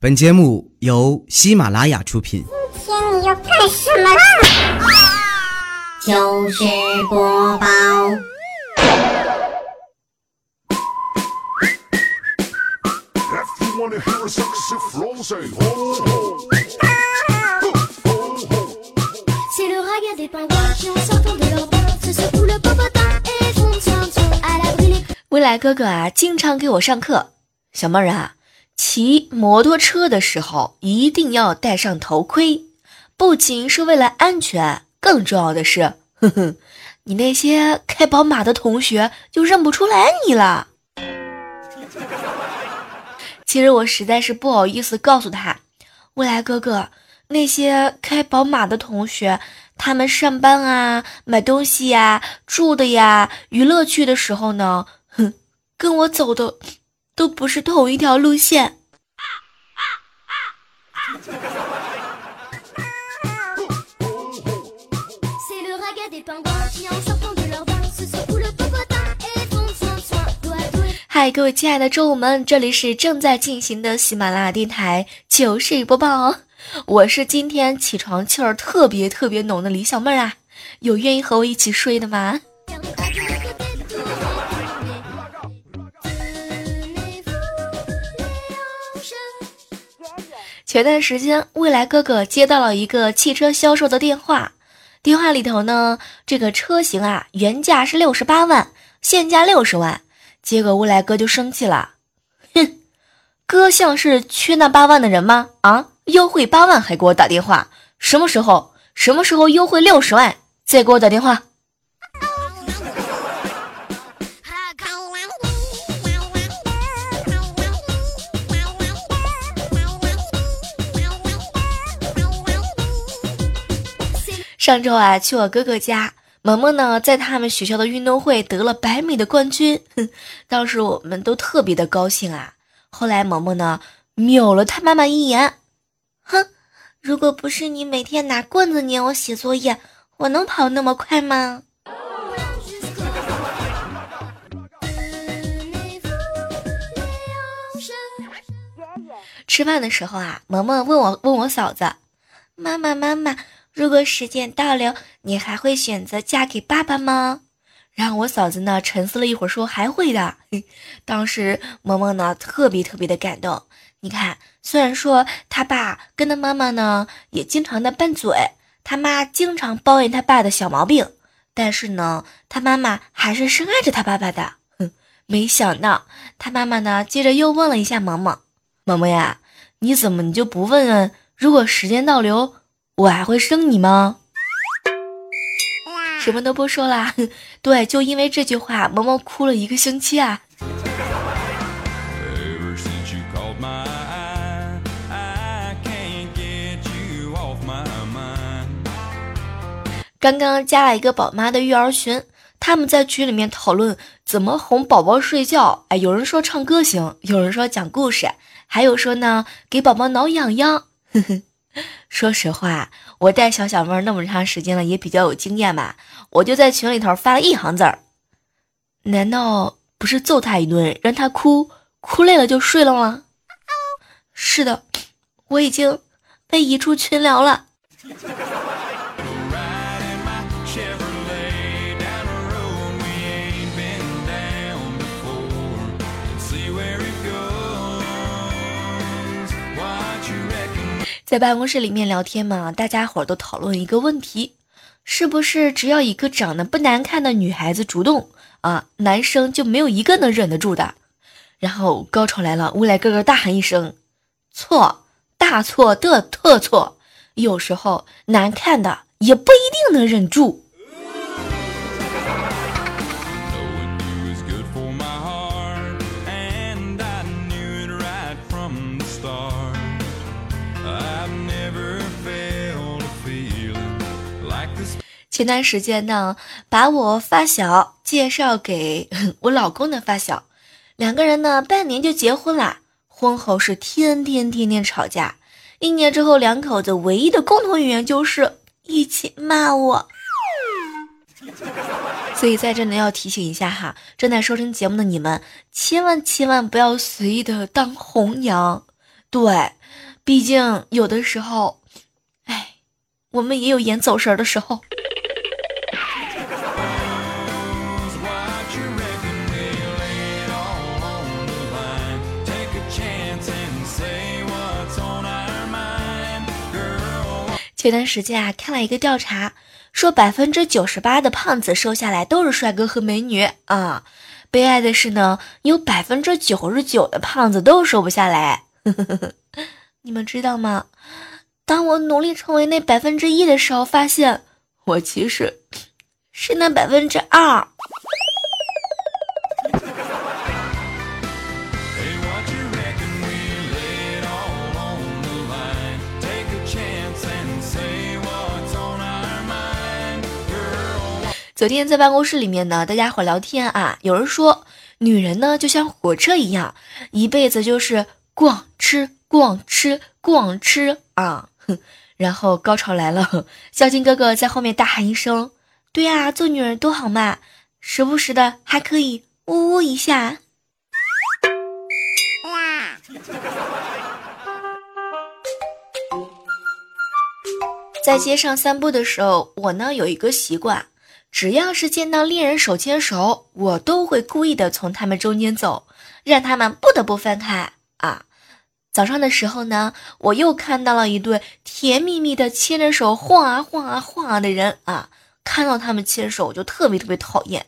本节目由喜马拉雅出品。今天你要干什么啦？就是播报。未来哥哥啊，经常给我上课。小妹儿啊，骑摩托车的时候一定要戴上头盔，不仅是为了安全，更重要的是，哼哼，你那些开宝马的同学就认不出来你了。其实我实在是不好意思告诉他，未来哥哥，那些开宝马的同学，他们上班啊、买东西呀、住的呀、娱乐去的时候呢，哼，跟我走的都不是同一条路线。嗨，各位亲爱的周五们，这里是正在进行的喜马拉雅电台糗事播报，我是今天起床气儿特别特别浓的李小妹儿啊，有愿意和我一起睡的吗？前段时间，未来哥哥接到了一个汽车销售的电话，电话里头呢，这个车型啊，原价是六十八万，现价六十万。结果未来哥就生气了，哼，哥像是缺那八万的人吗？啊，优惠八万还给我打电话，什么时候？什么时候优惠六十万再给我打电话？上周啊，去我哥哥家。萌萌呢，在他们学校的运动会得了百米的冠军，哼 当时我们都特别的高兴啊。后来萌萌呢，瞄了他妈妈一眼，哼，如果不是你每天拿棍子撵我写作业，我能跑那么快吗？吃饭的时候啊，萌萌问我问我嫂子，妈妈妈妈。如果时间倒流，你还会选择嫁给爸爸吗？然后我嫂子呢沉思了一会儿，说还会的。当时萌萌呢特别特别的感动。你看，虽然说他爸跟他妈妈呢也经常的拌嘴，他妈经常抱怨他爸的小毛病，但是呢他妈妈还是深爱着他爸爸的。哼，没想到他妈妈呢接着又问了一下萌萌：“萌萌呀，你怎么你就不问问，如果时间倒流？”我还会生你吗？什么都不说啦。对，就因为这句话，萌萌哭了一个星期啊。刚刚加了一个宝妈的育儿群，他们在群里面讨论怎么哄宝宝睡觉。哎，有人说唱歌行，有人说讲故事，还有说呢给宝宝挠痒痒。呵呵。说实话，我带小小妹那么长时间了，也比较有经验吧。我就在群里头发了一行字儿：难道不是揍他一顿，让他哭，哭累了就睡了吗？是的，我已经被移出群聊了。在办公室里面聊天嘛，大家伙都讨论一个问题：是不是只要一个长得不难看的女孩子主动啊，男生就没有一个能忍得住的？然后高潮来了，未来哥哥大喊一声：“错，大错的特错！有时候难看的也不一定能忍住。”前段时间呢，把我发小介绍给 我老公的发小，两个人呢半年就结婚了。婚后是天天天天吵架，一年之后两口子唯一的共同语言就是一起骂我。所以在这里要提醒一下哈，正在收听节目的你们，千万千万不要随意的当红娘。对，毕竟有的时候，哎，我们也有眼走神的时候。前段时间啊，看了一个调查，说百分之九十八的胖子瘦下来都是帅哥和美女啊。悲哀的是呢，有百分之九十九的胖子都瘦不下来。你们知道吗？当我努力成为那百分之一的时候，发现我其实是那百分之二。昨天在办公室里面呢，大家伙聊天啊，有人说女人呢就像火车一样，一辈子就是逛吃逛吃逛吃啊，哼。然后高潮来了，孝敬哥哥在后面大喊一声：“对啊，做女人多好嘛，时不时的还可以呜呜一下。”在街上散步的时候，我呢有一个习惯。只要是见到恋人手牵手，我都会故意的从他们中间走，让他们不得不分开啊。早上的时候呢，我又看到了一对甜蜜蜜的牵着手晃啊晃啊晃啊的人啊，看到他们牵手我就特别特别讨厌，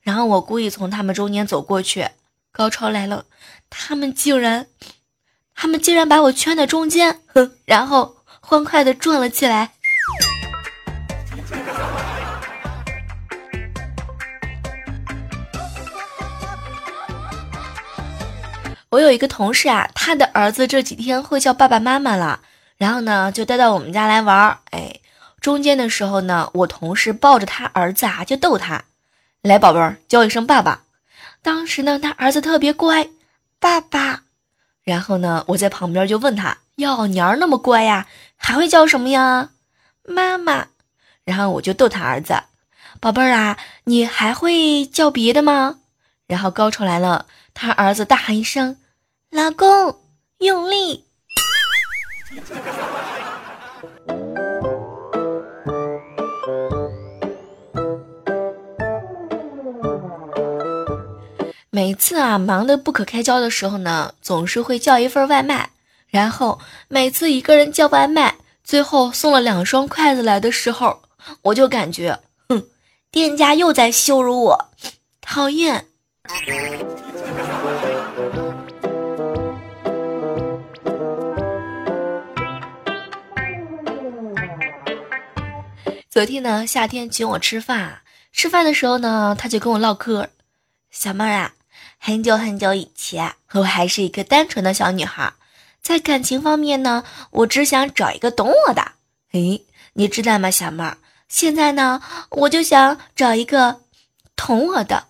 然后我故意从他们中间走过去，高潮来了，他们竟然，他们竟然把我圈在中间，哼，然后欢快的转了起来。我有一个同事啊，他的儿子这几天会叫爸爸妈妈了，然后呢就带到我们家来玩儿。哎，中间的时候呢，我同事抱着他儿子啊，就逗他，来宝贝儿叫一声爸爸。当时呢，他儿子特别乖，爸爸。然后呢，我在旁边就问他，哟，你儿那么乖呀，还会叫什么呀？妈妈。然后我就逗他儿子，宝贝儿啊，你还会叫别的吗？然后高潮来了。他儿子大喊一声：“老公，用力！”每次啊，忙得不可开交的时候呢，总是会叫一份外卖。然后每次一个人叫外卖，最后送了两双筷子来的时候，我就感觉，哼，店家又在羞辱我，讨厌。昨天呢，夏天请我吃饭，吃饭的时候呢，他就跟我唠嗑。小妹儿啊，很久很久以前，我还是一个单纯的小女孩，在感情方面呢，我只想找一个懂我的。诶，你知道吗，小妹儿？现在呢，我就想找一个懂我的。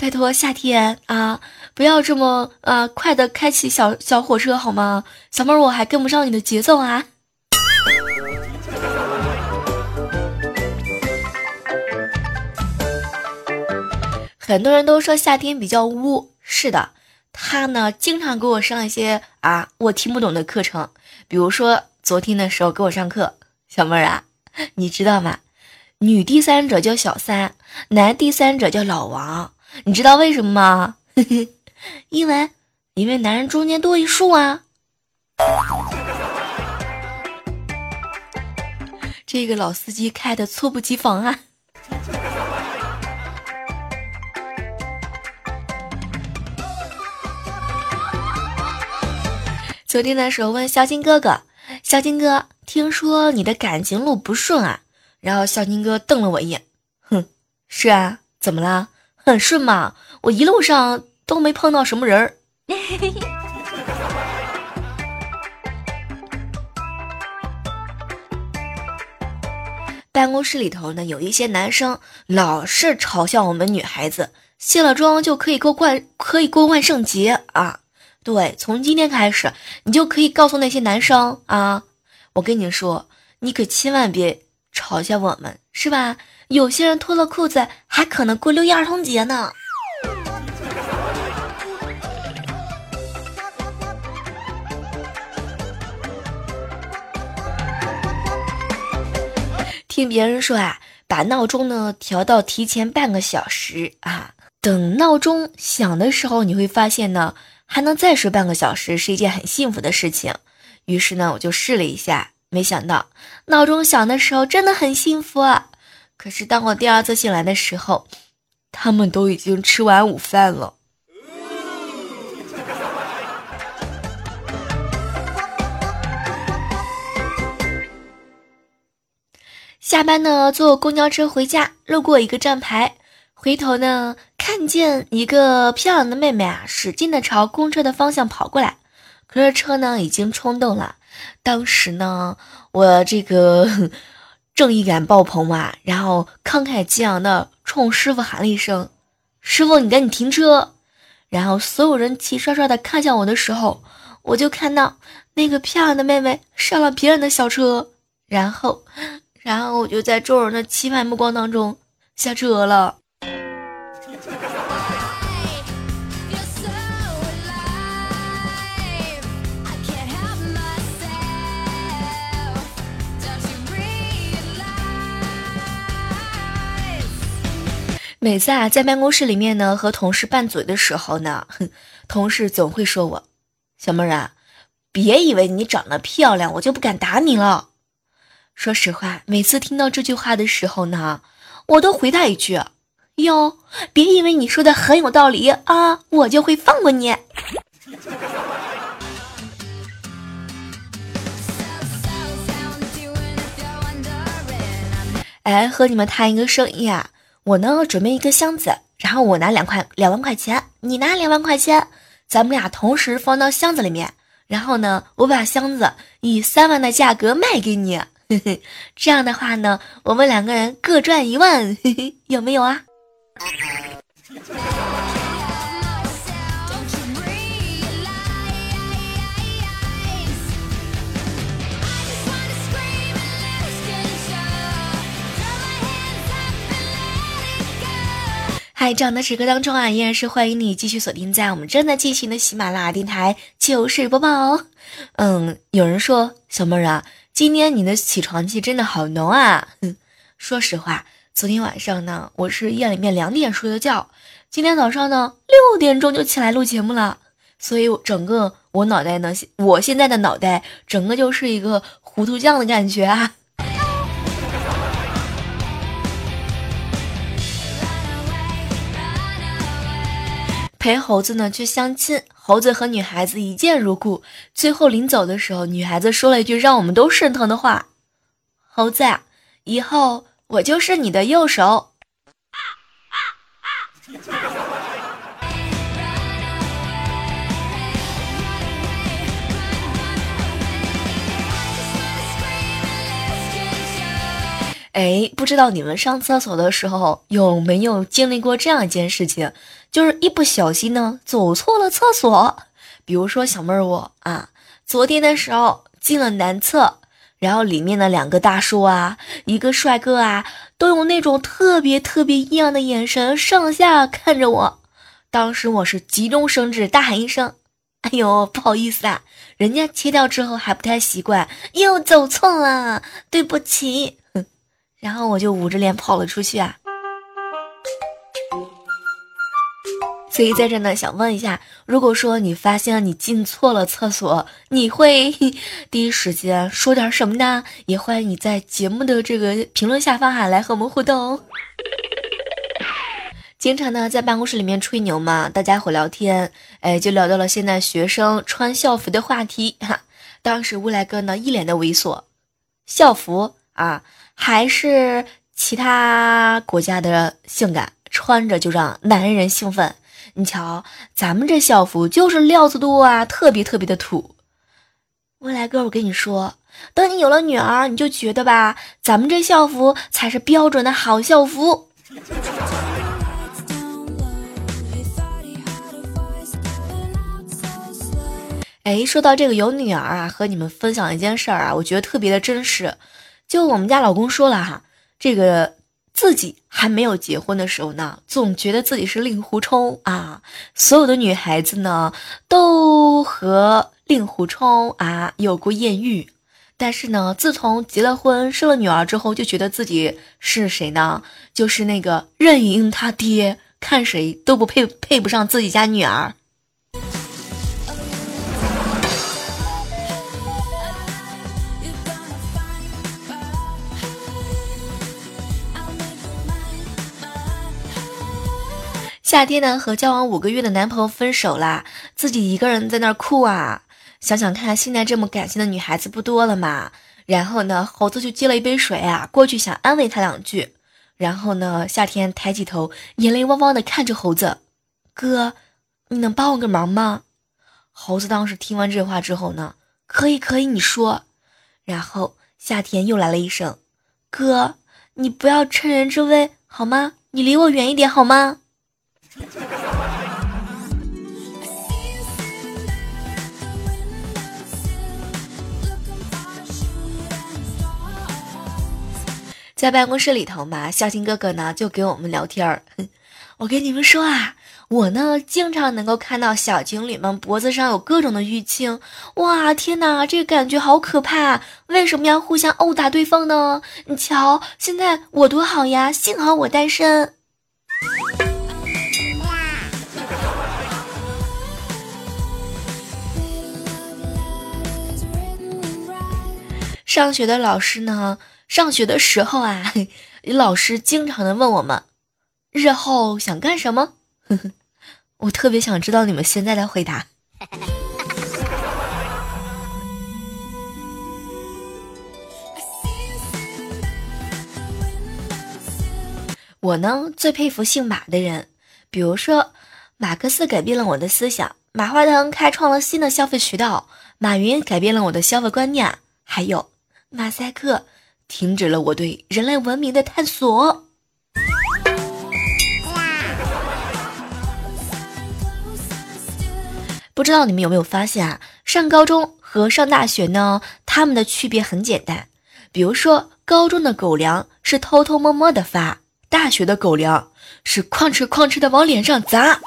拜托，夏天啊，不要这么啊快的开启小小火车好吗？小妹儿，我还跟不上你的节奏啊。很多人都说夏天比较污，是的，他呢经常给我上一些啊我听不懂的课程，比如说昨天的时候给我上课，小妹儿啊，你知道吗？女第三者叫小三，男第三者叫老王。你知道为什么吗？嘿 嘿因为，因为男人中间多一竖啊。这个老司机开的猝不及防啊！昨天的时候问小金哥哥：“小金哥，听说你的感情路不顺啊？”然后小金哥瞪了我一眼：“哼，是啊，怎么了？”很顺嘛，我一路上都没碰到什么人儿。办公室里头呢，有一些男生老是嘲笑我们女孩子，卸了妆就可以过万可以过万圣节啊！对，从今天开始，你就可以告诉那些男生啊，我跟你说，你可千万别嘲笑我们，是吧？有些人脱了裤子还可能过六一儿童节呢。听别人说啊，把闹钟呢调到提前半个小时啊，等闹钟响的时候，你会发现呢，还能再睡半个小时，是一件很幸福的事情。于是呢，我就试了一下，没想到闹钟响的时候真的很幸福啊。可是当我第二次醒来的时候，他们都已经吃完午饭了。下班呢，坐公交车回家，路过一个站牌，回头呢，看见一个漂亮的妹妹啊，使劲的朝公车的方向跑过来，可是车呢已经冲动了。当时呢，我这个 正义感爆棚嘛，然后慷慨激昂的冲师傅喊了一声：“师傅，你赶紧停车！”然后所有人齐刷刷的看向我的时候，我就看到那个漂亮的妹妹上了别人的小车，然后。然后我就在众人的期盼目光当中下车了。每次啊，在办公室里面呢，和同事拌嘴的时候呢，同事总会说我：“小妹儿啊，别以为你长得漂亮，我就不敢打你了。”说实话，每次听到这句话的时候呢，我都回他一句：“哟，别以为你说的很有道理啊，我就会放过你。”哎，和你们谈一个生意啊，我呢准备一个箱子，然后我拿两块两万块钱，你拿两万块钱，咱们俩同时放到箱子里面，然后呢，我把箱子以三万的价格卖给你。这样的话呢，我们两个人各赚一万，有没有啊？嗨，这样的时刻当中啊，依然是欢迎你继续锁定在我们正在进行的喜马拉雅电台糗事播报哦。嗯，有人说小妹儿啊。今天你的起床气真的好浓啊！说实话，昨天晚上呢，我是夜里面两点睡的觉，今天早上呢六点钟就起来录节目了，所以整个我脑袋呢，我现在的脑袋整个就是一个糊涂酱的感觉啊。陪猴子呢去相亲，猴子和女孩子一见如故。最后临走的时候，女孩子说了一句让我们都顺疼的话：“猴子，以后我就是你的右手。”哎，不知道你们上厕所的时候有没有经历过这样一件事情，就是一不小心呢走错了厕所。比如说小妹儿我啊，昨天的时候进了男厕，然后里面的两个大叔啊，一个帅哥啊，都用那种特别特别异样的眼神上下看着我。当时我是急中生智，大喊一声：“哎呦，不好意思啊！”人家切掉之后还不太习惯，又走错了，对不起。然后我就捂着脸跑了出去啊！所以在这呢，想问一下，如果说你发现你进错了厕所，你会 第一时间说点什么呢？也欢迎你在节目的这个评论下方哈来和我们互动。经常呢在办公室里面吹牛嘛，大家伙聊天，哎，就聊到了现在学生穿校服的话题哈。当时未来哥呢一脸的猥琐，校服啊。还是其他国家的性感，穿着就让男人兴奋。你瞧，咱们这校服就是料子多啊，特别特别的土。未来哥，我跟你说，等你有了女儿，你就觉得吧，咱们这校服才是标准的好校服。哎，说到这个有女儿啊，和你们分享一件事儿啊，我觉得特别的真实。就我们家老公说了哈，这个自己还没有结婚的时候呢，总觉得自己是令狐冲啊，所有的女孩子呢都和令狐冲啊有过艳遇。但是呢，自从结了婚、生了女儿之后，就觉得自己是谁呢？就是那个任盈他爹，看谁都不配，配不上自己家女儿。夏天呢，和交往五个月的男朋友分手啦，自己一个人在那儿哭啊。想想看，现在这么感性的女孩子不多了嘛。然后呢，猴子就接了一杯水啊，过去想安慰他两句。然后呢，夏天抬起头，眼泪汪汪的看着猴子：“哥，你能帮我个忙吗？”猴子当时听完这话之后呢，可以可以，你说。然后夏天又来了一声：“哥，你不要趁人之危好吗？你离我远一点好吗？”在办公室里头嘛，孝心哥哥呢就给我们聊天儿。我跟你们说啊，我呢经常能够看到小情侣们脖子上有各种的淤青，哇，天哪，这个感觉好可怕！为什么要互相殴打对方呢？你瞧，现在我多好呀，幸好我单身。上学的老师呢？上学的时候啊，老师经常的问我们，日后想干什么？我特别想知道你们现在的回答。我呢，最佩服姓马的人，比如说，马克思改变了我的思想，马化腾开创了新的消费渠道，马云改变了我的消费观念，还有。马赛克停止了我对人类文明的探索。不知道你们有没有发现啊？上高中和上大学呢，他们的区别很简单。比如说，高中的狗粮是偷偷摸摸的发，大学的狗粮是哐哧哐哧的往脸上砸。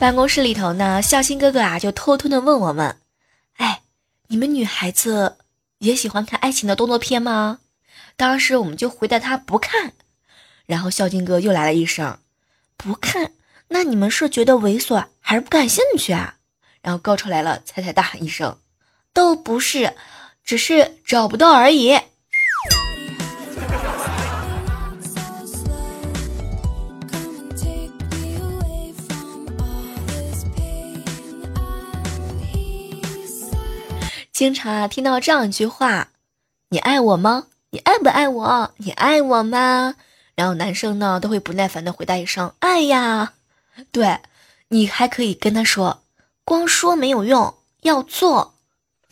办公室里头呢，孝心哥哥啊就偷偷的问我们：“哎，你们女孩子也喜欢看爱情的动作片吗？”当时我们就回答他不看，然后孝心哥又来了一声：“不看，那你们是觉得猥琐还是不感兴趣啊？”然后高潮来了，彩彩大喊一声：“都不是，只是找不到而已。”经常啊听到这样一句话：“你爱我吗？你爱不爱我？你爱我吗？”然后男生呢都会不耐烦的回答一声：“爱呀。”对，你还可以跟他说：“光说没有用，要做。”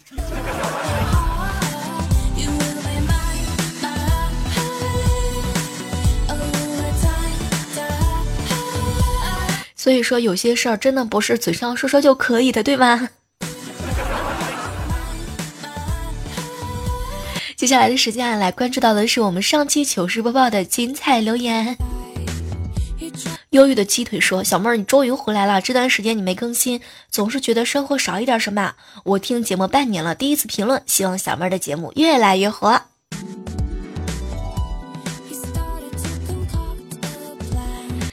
所以说有些事儿真的不是嘴上说说就可以的，对吧？接下来的时间啊，来关注到的是我们上期糗事播报的精彩留言。忧郁的鸡腿说：“小妹儿，你终于回来了，这段时间你没更新，总是觉得生活少一点什么。我听节目半年了，第一次评论，希望小妹儿的节目越来越火。”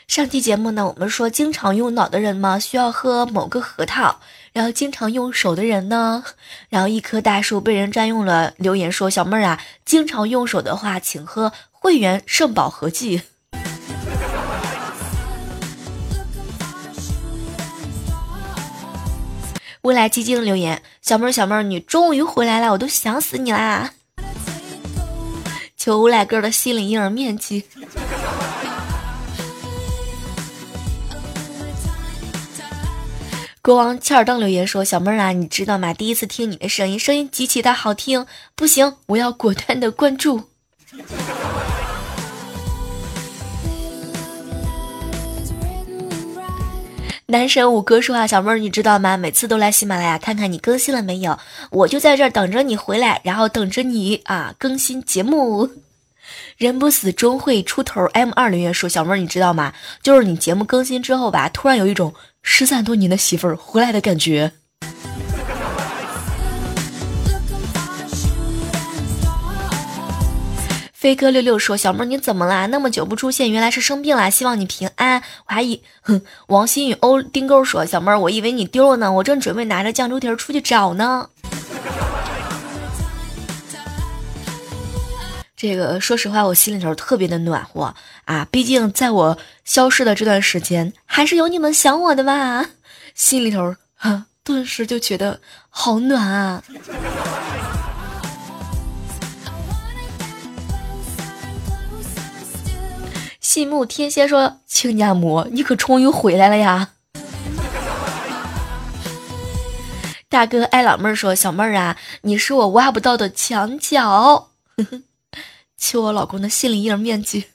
上期节目呢，我们说经常用脑的人嘛，需要喝某个核桃；然后经常用手的人呢，然后一棵大树被人占用了。留言说：“小妹儿啊，经常用手的话，请喝汇源圣宝合剂。” 未来基金留言：“小妹儿，小妹儿，你终于回来了，我都想死你啦！”求无赖哥的心理阴影面积。国王切尔登留言说小妹儿啊你知道吗？第一次听你的声音声音极其的好听。不行我要果断的关注。男神五哥说啊小妹儿你知道吗？每次都来喜马拉雅看看你更新了没有？我就在这儿等着你回来然后等着你啊更新节目。人不死终会出头。M 二零月说，小妹儿你知道吗？就是你节目更新之后吧，突然有一种失散多年的媳妇儿回来的感觉。飞哥六六说：“小妹儿，你怎么啦？那么久不出现，原来是生病了。希望你平安。我还以……哼。”王新宇欧丁钩说：“小妹儿，我以为你丢了呢，我正准备拿着酱猪蹄儿出去找呢。”这个说实话，我心里头特别的暖和啊！毕竟在我消失的这段时间，还是有你们想我的吧，心里头啊，顿时就觉得好暖啊。信木天蝎说：“亲家母，你可终于回来了呀！”大哥爱老妹儿说：“小妹儿啊，你是我挖不到的墙角，求我老公的心理阴影面积。”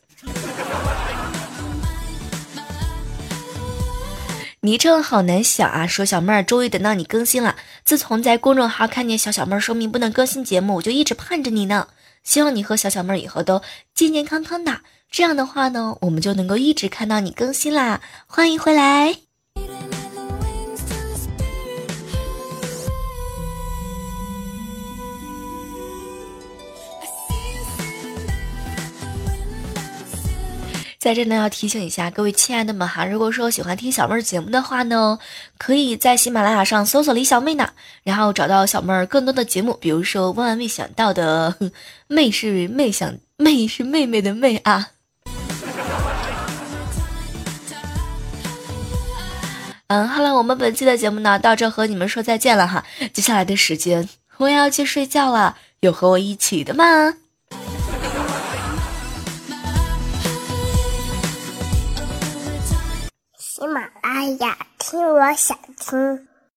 昵称好难想啊！说小妹儿终于等到你更新了。自从在公众号看见小小妹儿说明不能更新节目，我就一直盼着你呢。希望你和小小妹儿以后都健健康康的。这样的话呢，我们就能够一直看到你更新啦！欢迎回来。在这呢，要提醒一下各位亲爱的们哈，如果说喜欢听小妹儿节目的话呢，可以在喜马拉雅上搜索李小妹呢，然后找到小妹儿更多的节目，比如说万万没想到的 妹是妹想妹是妹妹的妹啊。嗯，好了，我们本期的节目呢，到这和你们说再见了哈。接下来的时间，我要去睡觉了，有和我一起的吗？喜马拉雅，听我想听。